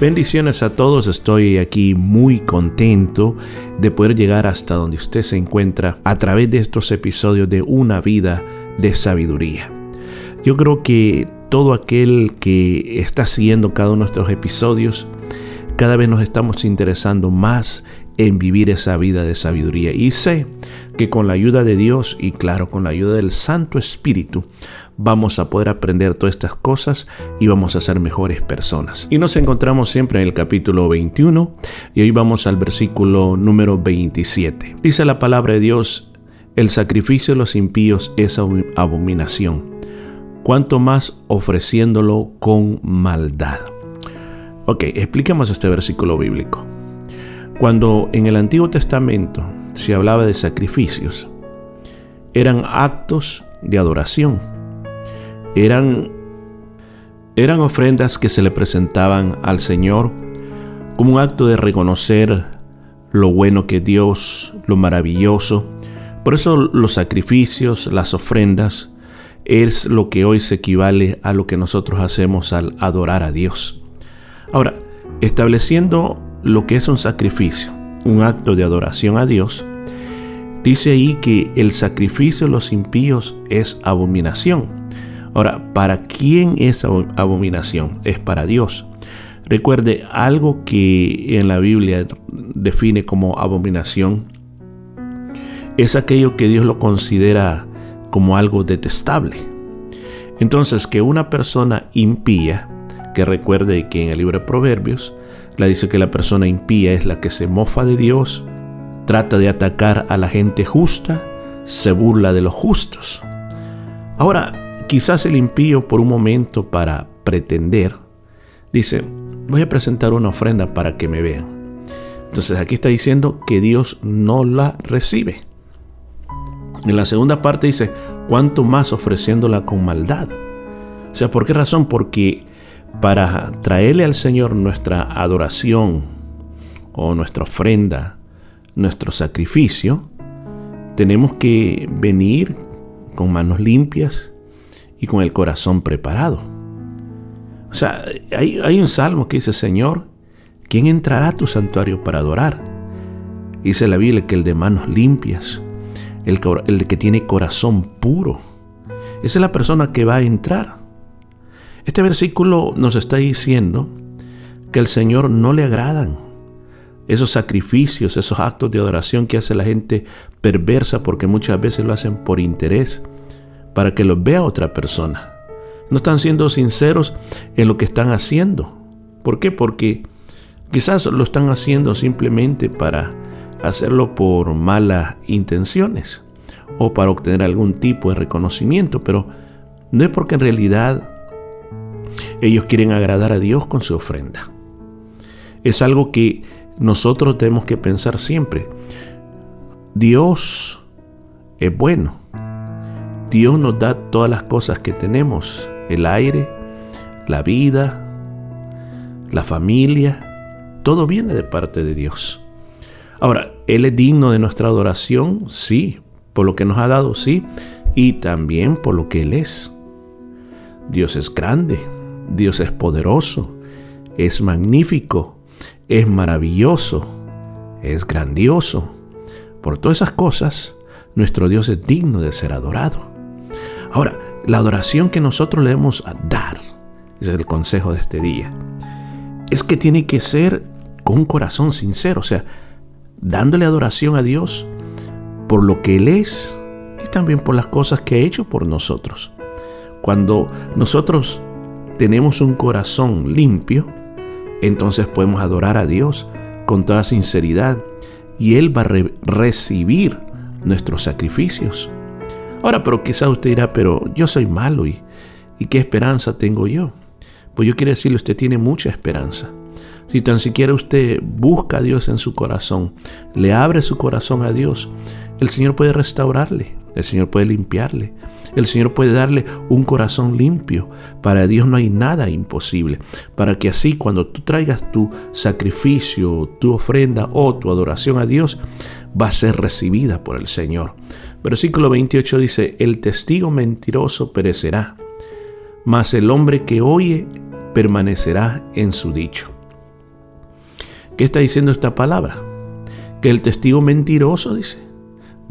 Bendiciones a todos, estoy aquí muy contento de poder llegar hasta donde usted se encuentra a través de estos episodios de una vida de sabiduría. Yo creo que todo aquel que está siguiendo cada uno de nuestros episodios, cada vez nos estamos interesando más en vivir esa vida de sabiduría. Y sé que con la ayuda de Dios y claro, con la ayuda del Santo Espíritu, vamos a poder aprender todas estas cosas y vamos a ser mejores personas. Y nos encontramos siempre en el capítulo 21 y hoy vamos al versículo número 27. Dice la palabra de Dios, el sacrificio de los impíos es abominación, cuanto más ofreciéndolo con maldad. Ok, expliquemos este versículo bíblico. Cuando en el Antiguo Testamento se hablaba de sacrificios, eran actos de adoración eran, eran ofrendas que se le presentaban al Señor como un acto de reconocer lo bueno que Dios, lo maravilloso. Por eso los sacrificios, las ofrendas, es lo que hoy se equivale a lo que nosotros hacemos al adorar a Dios. Ahora, estableciendo lo que es un sacrificio, un acto de adoración a Dios, dice ahí que el sacrificio de los impíos es abominación. Ahora, ¿para quién es abominación? Es para Dios. Recuerde, algo que en la Biblia define como abominación es aquello que Dios lo considera como algo detestable. Entonces, que una persona impía, que recuerde que en el libro de Proverbios, la dice que la persona impía es la que se mofa de Dios, trata de atacar a la gente justa, se burla de los justos. Ahora, Quizás el impío por un momento para pretender, dice, voy a presentar una ofrenda para que me vean. Entonces aquí está diciendo que Dios no la recibe. En la segunda parte dice, cuanto más ofreciéndola con maldad. O sea, ¿por qué razón? Porque para traerle al Señor nuestra adoración o nuestra ofrenda, nuestro sacrificio, tenemos que venir con manos limpias y con el corazón preparado. O sea, hay, un salmo que dice, Señor, ¿quién entrará a tu santuario para adorar? Dice la Biblia que el de manos limpias, el, el que tiene corazón puro, esa es la persona que va a entrar. Este versículo nos está diciendo que al Señor no le agradan esos sacrificios, esos actos de adoración que hace la gente perversa porque muchas veces lo hacen por interés para que lo vea otra persona. No están siendo sinceros en lo que están haciendo. ¿Por qué? Porque quizás lo están haciendo simplemente para hacerlo por malas intenciones o para obtener algún tipo de reconocimiento, pero no es porque en realidad ellos quieren agradar a Dios con su ofrenda. Es algo que nosotros tenemos que pensar siempre. Dios es bueno Dios nos da todas las cosas que tenemos, el aire, la vida, la familia, todo viene de parte de Dios. Ahora, Él es digno de nuestra adoración, sí, por lo que nos ha dado, sí, y también por lo que Él es. Dios es grande, Dios es poderoso, es magnífico, es maravilloso, es grandioso. Por todas esas cosas, nuestro Dios es digno de ser adorado. Ahora, la adoración que nosotros le debemos dar, es el consejo de este día, es que tiene que ser con un corazón sincero, o sea, dándole adoración a Dios por lo que Él es y también por las cosas que ha hecho por nosotros. Cuando nosotros tenemos un corazón limpio, entonces podemos adorar a Dios con toda sinceridad y Él va a recibir nuestros sacrificios. Ahora, pero quizá usted dirá, pero yo soy malo y, ¿Y qué esperanza tengo yo? Pues yo quiero decirle, usted tiene mucha esperanza. Si tan siquiera usted busca a Dios en su corazón, le abre su corazón a Dios, el Señor puede restaurarle, el Señor puede limpiarle, el Señor puede darle un corazón limpio. Para Dios no hay nada imposible. Para que así cuando tú traigas tu sacrificio, tu ofrenda o tu adoración a Dios, va a ser recibida por el Señor. Versículo 28 dice, el testigo mentiroso perecerá, mas el hombre que oye permanecerá en su dicho. ¿Qué está diciendo esta palabra? Que el testigo mentiroso, dice,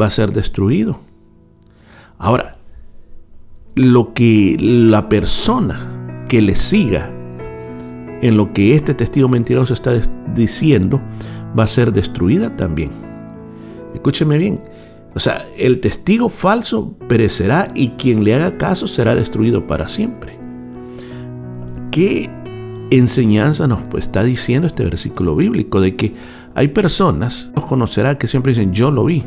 va a ser destruido. Ahora, lo que la persona que le siga en lo que este testigo mentiroso está diciendo va a ser destruida también. Escúcheme bien. O sea, el testigo falso perecerá y quien le haga caso será destruido para siempre. ¿Qué enseñanza nos pues, está diciendo este versículo bíblico? De que hay personas, nos conocerá, que siempre dicen, yo lo vi.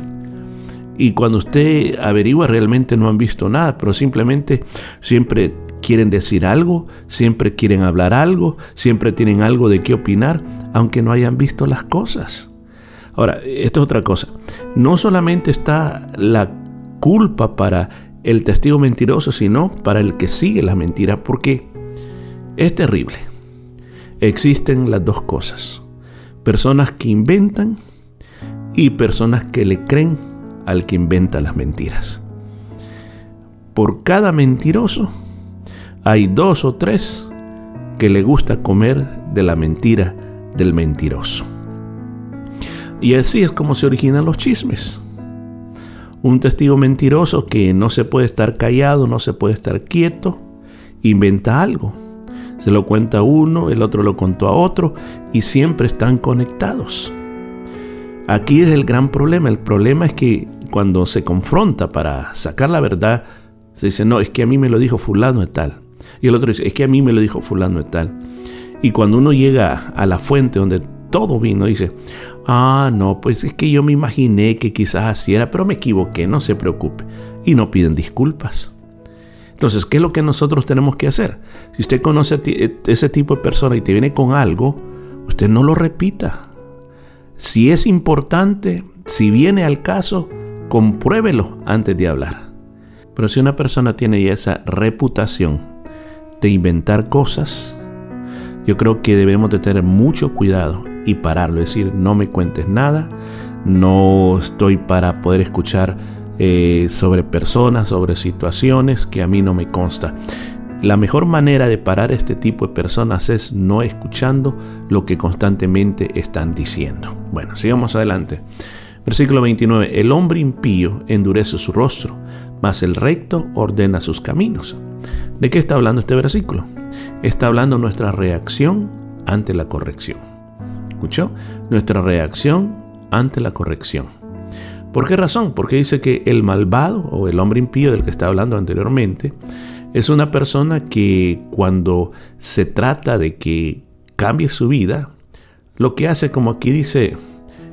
Y cuando usted averigua realmente no han visto nada, pero simplemente siempre quieren decir algo, siempre quieren hablar algo, siempre tienen algo de qué opinar, aunque no hayan visto las cosas. Ahora, esto es otra cosa. No solamente está la culpa para el testigo mentiroso, sino para el que sigue la mentira, porque es terrible. Existen las dos cosas. Personas que inventan y personas que le creen al que inventa las mentiras. Por cada mentiroso hay dos o tres que le gusta comer de la mentira del mentiroso. Y así es como se originan los chismes. Un testigo mentiroso que no se puede estar callado, no se puede estar quieto, inventa algo. Se lo cuenta uno, el otro lo contó a otro y siempre están conectados. Aquí es el gran problema. El problema es que cuando se confronta para sacar la verdad, se dice, no, es que a mí me lo dijo fulano de tal. Y el otro dice, es que a mí me lo dijo fulano de tal. Y cuando uno llega a la fuente donde todo vino, dice, Ah, no, pues es que yo me imaginé que quizás así era, pero me equivoqué, no se preocupe. Y no piden disculpas. Entonces, ¿qué es lo que nosotros tenemos que hacer? Si usted conoce a e, ese tipo de persona y te viene con algo, usted no lo repita. Si es importante, si viene al caso, compruébelo antes de hablar. Pero si una persona tiene ya esa reputación de inventar cosas, yo creo que debemos de tener mucho cuidado y pararlo, es decir, no me cuentes nada, no estoy para poder escuchar eh, sobre personas, sobre situaciones que a mí no me consta. La mejor manera de parar este tipo de personas es no escuchando lo que constantemente están diciendo. Bueno, sigamos adelante. Versículo 29. El hombre impío endurece su rostro, mas el recto ordena sus caminos. ¿De qué está hablando este versículo? Está hablando nuestra reacción ante la corrección. ¿Escuchó? Nuestra reacción ante la corrección. ¿Por qué razón? Porque dice que el malvado o el hombre impío del que está hablando anteriormente es una persona que cuando se trata de que cambie su vida, lo que hace, como aquí dice,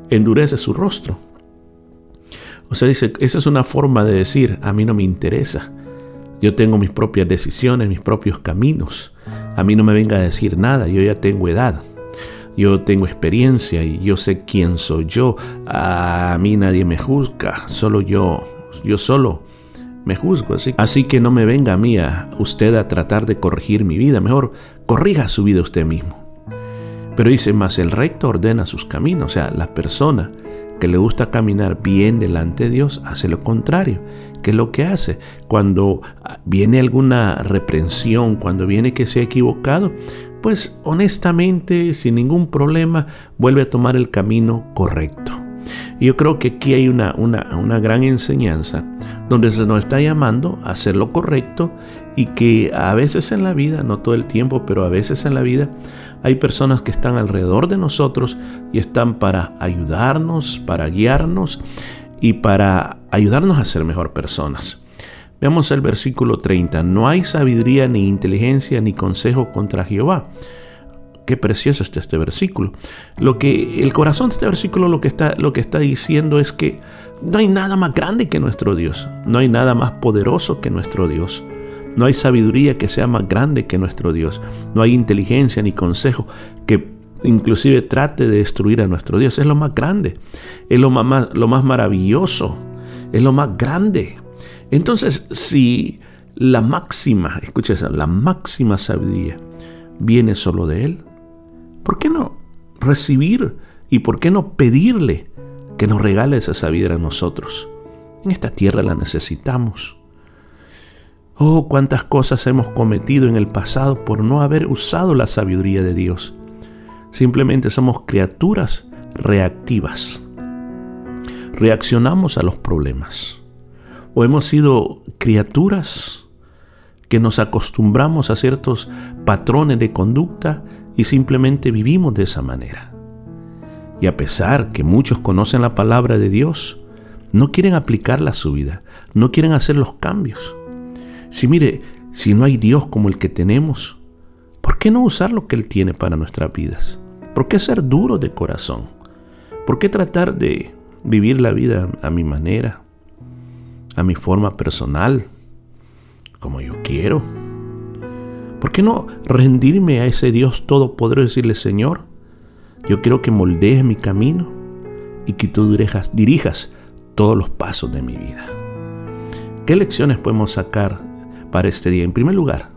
endurece su rostro. O sea, dice, esa es una forma de decir, a mí no me interesa. Yo tengo mis propias decisiones, mis propios caminos. A mí no me venga a decir nada, yo ya tengo edad yo tengo experiencia y yo sé quién soy yo. A mí nadie me juzga, solo yo, yo solo me juzgo. Así, que no me venga a mí a usted a tratar de corregir mi vida, mejor corrija su vida usted mismo. Pero dice, más el recto ordena sus caminos, o sea, la persona que le gusta caminar bien delante de Dios hace lo contrario. ¿Qué es lo que hace? Cuando viene alguna reprensión, cuando viene que se ha equivocado, pues honestamente, sin ningún problema, vuelve a tomar el camino correcto. Y yo creo que aquí hay una, una, gran enseñanza donde se nos está llamando a hacer lo correcto y que a veces en la vida, no todo el tiempo, pero a veces en la vida, hay personas que están alrededor de nosotros y están para ayudarnos, para guiarnos y para ayudarnos a ser mejor personas. Veamos el versículo 30. No hay sabiduría ni inteligencia ni consejo contra Jehová. Qué precioso está este versículo. Lo que el corazón de este versículo lo que está lo que está diciendo es que no hay nada más grande que nuestro Dios. No hay nada más poderoso que nuestro Dios. No hay sabiduría que sea más grande que nuestro Dios. No hay inteligencia ni consejo que inclusive trate de destruir a nuestro Dios. Es lo más grande. Es lo más, lo más maravilloso. Es lo más grande. Entonces, si la máxima, escúchese, la máxima sabiduría viene solo de Él, ¿por qué no recibir y por qué no pedirle que nos regale esa sabiduría a nosotros? En esta tierra la necesitamos. Oh, cuántas cosas hemos cometido en el pasado por no haber usado la sabiduría de Dios. Simplemente somos criaturas reactivas. Reaccionamos a los problemas. O hemos sido criaturas que nos acostumbramos a ciertos patrones de conducta y simplemente vivimos de esa manera. Y a pesar que muchos conocen la palabra de Dios, no quieren aplicarla a su vida, no quieren hacer los cambios. Si mire, si no hay Dios como el que tenemos, ¿por qué no usar lo que Él tiene para nuestras vidas? ¿Por qué ser duro de corazón? ¿Por qué tratar de vivir la vida a mi manera, a mi forma personal, como yo quiero? ¿Por qué no rendirme a ese Dios todopoderoso y decirle, Señor, yo quiero que moldees mi camino y que tú dirijas, todos los pasos de mi vida. ¿Qué lecciones podemos sacar para este día? En primer lugar,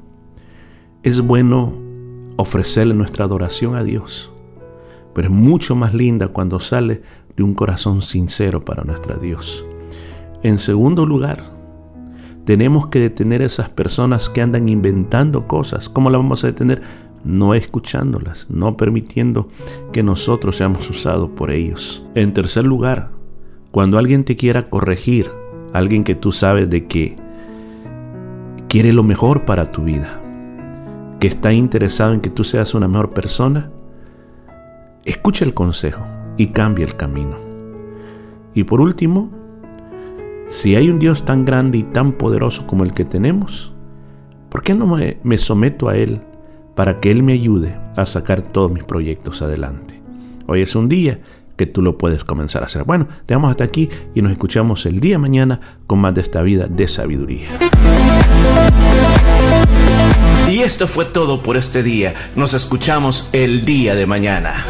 es bueno ofrecerle nuestra adoración a Dios, pero es mucho más linda cuando sale de un corazón sincero para nuestro Dios. En segundo lugar, tenemos que detener a esas personas que andan inventando cosas. ¿Cómo las vamos a detener? No escuchándolas, no permitiendo que nosotros seamos usados por ellos. En tercer lugar, cuando alguien te quiera corregir, alguien que tú sabes de que quiere lo mejor para tu vida, que está interesado en que tú seas una mejor persona, escucha el consejo y cambia el camino. Y por último, si hay un Dios tan grande y tan poderoso como el que tenemos, ¿por qué no me, me someto a Él para que Él me ayude a sacar todos mis proyectos adelante? Hoy es un día que tú lo puedes comenzar a hacer. Bueno, te dejamos hasta aquí y nos escuchamos el día mañana con más de esta vida de sabiduría. Y esto fue todo por este día. Nos escuchamos el día de mañana.